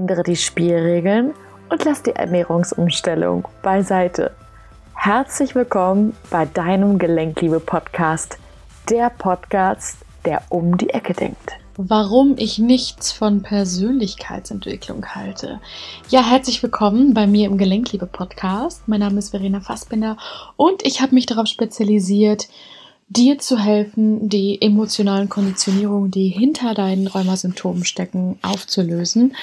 Ändere die Spielregeln und lass die Ernährungsumstellung beiseite. Herzlich willkommen bei deinem Gelenkliebe-Podcast, der Podcast, der um die Ecke denkt. Warum ich nichts von Persönlichkeitsentwicklung halte. Ja, herzlich willkommen bei mir im Gelenkliebe-Podcast. Mein Name ist Verena Fassbinder und ich habe mich darauf spezialisiert, dir zu helfen, die emotionalen Konditionierungen, die hinter deinen Rheumasymptomen stecken, aufzulösen.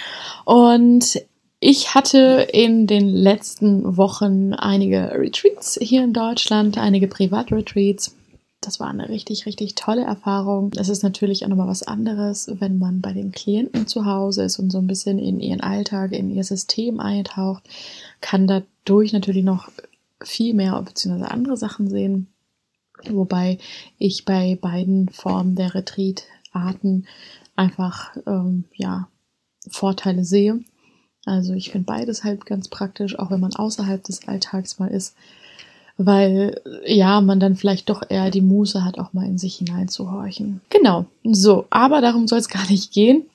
Und ich hatte in den letzten Wochen einige Retreats hier in Deutschland, einige Privatretreats. Das war eine richtig, richtig tolle Erfahrung. Es ist natürlich auch nochmal was anderes, wenn man bei den Klienten zu Hause ist und so ein bisschen in ihren Alltag, in ihr System eintaucht, kann dadurch natürlich noch viel mehr bzw. andere Sachen sehen. Wobei ich bei beiden Formen der Retreat-Arten einfach ähm, ja, Vorteile sehe. Also ich finde beides halt ganz praktisch, auch wenn man außerhalb des Alltags mal ist, weil ja, man dann vielleicht doch eher die Muße hat, auch mal in sich hineinzuhorchen. Genau, so, aber darum soll es gar nicht gehen.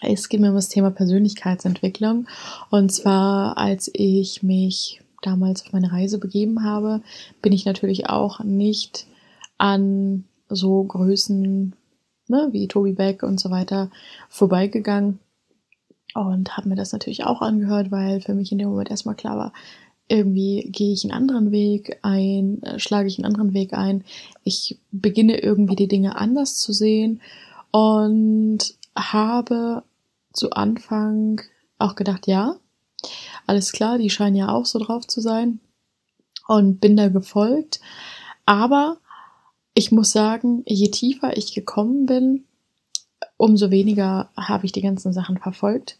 Es geht mir um das Thema Persönlichkeitsentwicklung. Und zwar, als ich mich damals auf meine Reise begeben habe, bin ich natürlich auch nicht an so Größen ne, wie Toby Beck und so weiter vorbeigegangen und habe mir das natürlich auch angehört, weil für mich in dem Moment erstmal klar war, irgendwie gehe ich einen anderen Weg ein, äh, schlage ich einen anderen Weg ein. Ich beginne irgendwie die Dinge anders zu sehen und habe zu Anfang auch gedacht, ja, alles klar, die scheinen ja auch so drauf zu sein und bin da gefolgt. Aber ich muss sagen, je tiefer ich gekommen bin, umso weniger habe ich die ganzen Sachen verfolgt,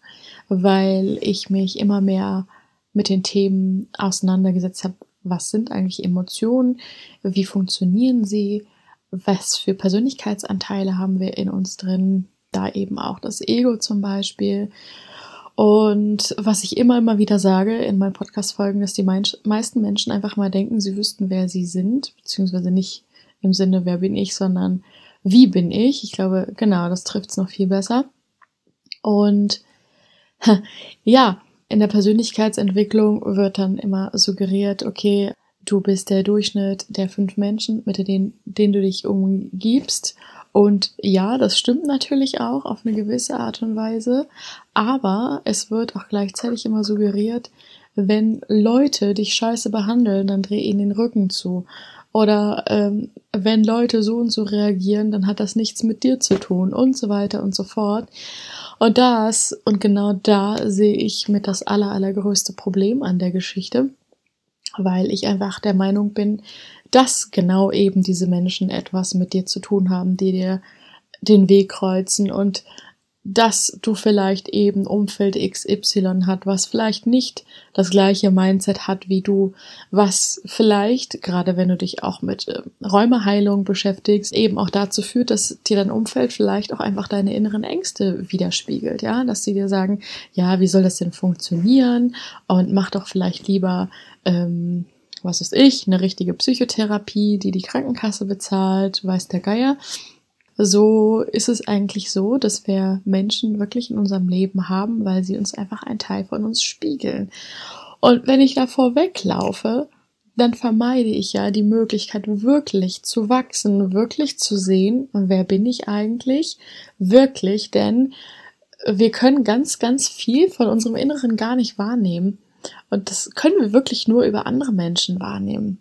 weil ich mich immer mehr mit den Themen auseinandergesetzt habe. Was sind eigentlich Emotionen? Wie funktionieren sie? Was für Persönlichkeitsanteile haben wir in uns drin? Da eben auch das Ego zum Beispiel. Und was ich immer, immer wieder sage in meinen Podcast-Folgen, dass die meisten Menschen einfach mal denken, sie wüssten, wer sie sind, beziehungsweise nicht im Sinne, wer bin ich, sondern wie bin ich. Ich glaube, genau, das trifft es noch viel besser. Und ja, in der Persönlichkeitsentwicklung wird dann immer suggeriert, okay, du bist der Durchschnitt der fünf Menschen, mit denen, denen du dich umgibst und ja, das stimmt natürlich auch auf eine gewisse Art und Weise, aber es wird auch gleichzeitig immer suggeriert, wenn Leute dich scheiße behandeln, dann dreh ihnen den Rücken zu. Oder ähm, wenn Leute so und so reagieren, dann hat das nichts mit dir zu tun und so weiter und so fort. Und das, und genau da sehe ich mit das aller, allergrößte Problem an der Geschichte, weil ich einfach der Meinung bin, dass genau eben diese Menschen etwas mit dir zu tun haben, die dir den Weg kreuzen und dass du vielleicht eben Umfeld XY hat, was vielleicht nicht das gleiche Mindset hat wie du, was vielleicht, gerade wenn du dich auch mit äh, Räumeheilung beschäftigst, eben auch dazu führt, dass dir dein Umfeld vielleicht auch einfach deine inneren Ängste widerspiegelt, ja, dass sie dir sagen, ja, wie soll das denn funktionieren? Und mach doch vielleicht lieber ähm, was ist ich, eine richtige Psychotherapie, die die Krankenkasse bezahlt, weiß der Geier. So ist es eigentlich so, dass wir Menschen wirklich in unserem Leben haben, weil sie uns einfach einen Teil von uns spiegeln. Und wenn ich davor weglaufe, dann vermeide ich ja die Möglichkeit, wirklich zu wachsen, wirklich zu sehen, wer bin ich eigentlich, wirklich, denn wir können ganz, ganz viel von unserem Inneren gar nicht wahrnehmen. Und das können wir wirklich nur über andere Menschen wahrnehmen.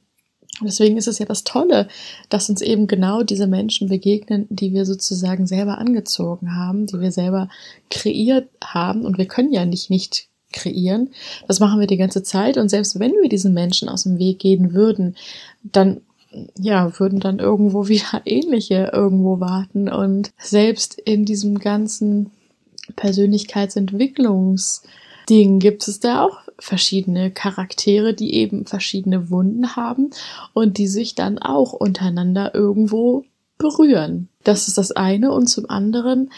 Und deswegen ist es ja das Tolle, dass uns eben genau diese Menschen begegnen, die wir sozusagen selber angezogen haben, die wir selber kreiert haben. Und wir können ja nicht nicht kreieren. Das machen wir die ganze Zeit. Und selbst wenn wir diesen Menschen aus dem Weg gehen würden, dann ja, würden dann irgendwo wieder ähnliche irgendwo warten. Und selbst in diesem ganzen Persönlichkeitsentwicklungsding gibt es da auch verschiedene Charaktere, die eben verschiedene Wunden haben und die sich dann auch untereinander irgendwo berühren. Das ist das eine und zum anderen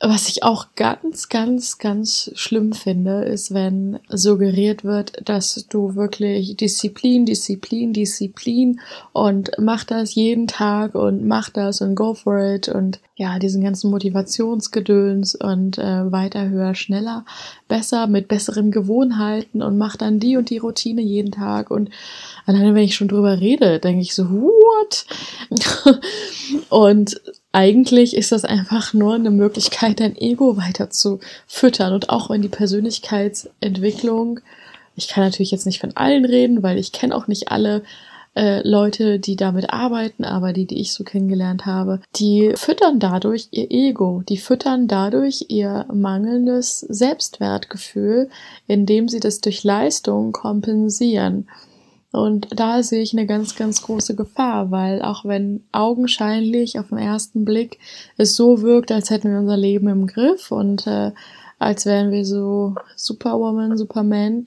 Was ich auch ganz, ganz, ganz schlimm finde, ist, wenn suggeriert wird, dass du wirklich Disziplin, Disziplin, Disziplin und mach das jeden Tag und mach das und go for it und ja, diesen ganzen Motivationsgedöns und äh, weiter, höher, schneller, besser, mit besseren Gewohnheiten und mach dann die und die Routine jeden Tag und alleine wenn ich schon drüber rede, denke ich so, what? und eigentlich ist das einfach nur eine Möglichkeit, dein Ego weiter zu füttern. Und auch wenn die Persönlichkeitsentwicklung, ich kann natürlich jetzt nicht von allen reden, weil ich kenne auch nicht alle äh, Leute, die damit arbeiten, aber die, die ich so kennengelernt habe, die füttern dadurch ihr Ego, die füttern dadurch ihr mangelndes Selbstwertgefühl, indem sie das durch Leistung kompensieren. Und da sehe ich eine ganz, ganz große Gefahr, weil auch wenn augenscheinlich auf den ersten Blick es so wirkt, als hätten wir unser Leben im Griff und äh, als wären wir so Superwoman, Superman,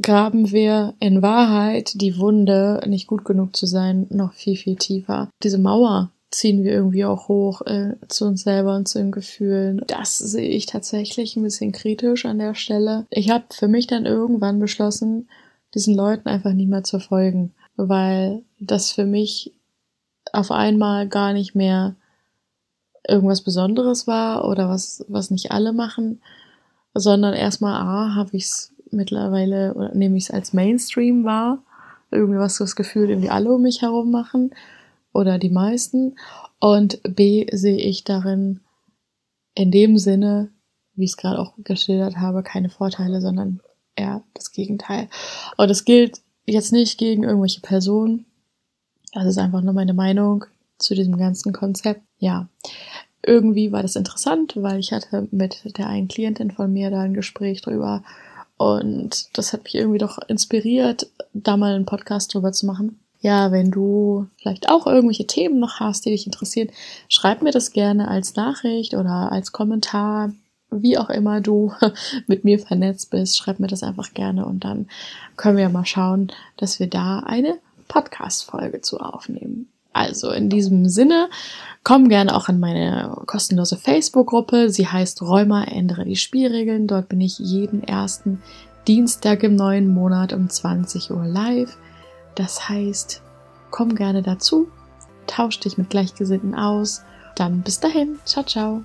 graben wir in Wahrheit die Wunde, nicht gut genug zu sein, noch viel, viel tiefer. Diese Mauer ziehen wir irgendwie auch hoch äh, zu uns selber und zu den Gefühlen. Das sehe ich tatsächlich ein bisschen kritisch an der Stelle. Ich habe für mich dann irgendwann beschlossen, diesen Leuten einfach nicht mehr zu folgen, weil das für mich auf einmal gar nicht mehr irgendwas Besonderes war oder was, was nicht alle machen, sondern erstmal, ah, habe ich es mittlerweile, oder nehme ich es als Mainstream wahr, irgendwie was das Gefühl, irgendwie alle um mich herum machen oder die meisten. Und B sehe ich darin in dem Sinne, wie ich es gerade auch geschildert habe, keine Vorteile, sondern eher das Gegenteil. Und das gilt jetzt nicht gegen irgendwelche Personen. Das ist einfach nur meine Meinung zu diesem ganzen Konzept. Ja, irgendwie war das interessant, weil ich hatte mit der einen Klientin von mir da ein Gespräch drüber und das hat mich irgendwie doch inspiriert, da mal einen Podcast drüber zu machen. Ja, wenn du vielleicht auch irgendwelche Themen noch hast, die dich interessieren, schreib mir das gerne als Nachricht oder als Kommentar wie auch immer du mit mir vernetzt bist, schreib mir das einfach gerne und dann können wir mal schauen, dass wir da eine Podcast-Folge zu aufnehmen. Also in diesem Sinne, komm gerne auch in meine kostenlose Facebook-Gruppe. Sie heißt Räumer, ändere die Spielregeln. Dort bin ich jeden ersten Dienstag im neuen Monat um 20 Uhr live. Das heißt, komm gerne dazu, tausch dich mit Gleichgesinnten aus. Dann bis dahin. Ciao, ciao.